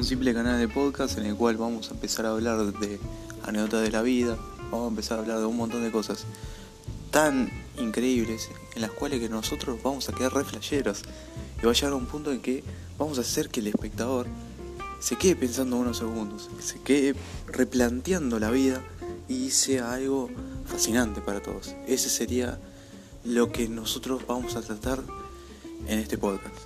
un simple canal de podcast en el cual vamos a empezar a hablar de anécdotas de la vida, vamos a empezar a hablar de un montón de cosas tan increíbles en las cuales que nosotros vamos a quedar re y va a llegar a un punto en que vamos a hacer que el espectador se quede pensando unos segundos, se quede replanteando la vida y sea algo fascinante para todos. Ese sería lo que nosotros vamos a tratar en este podcast.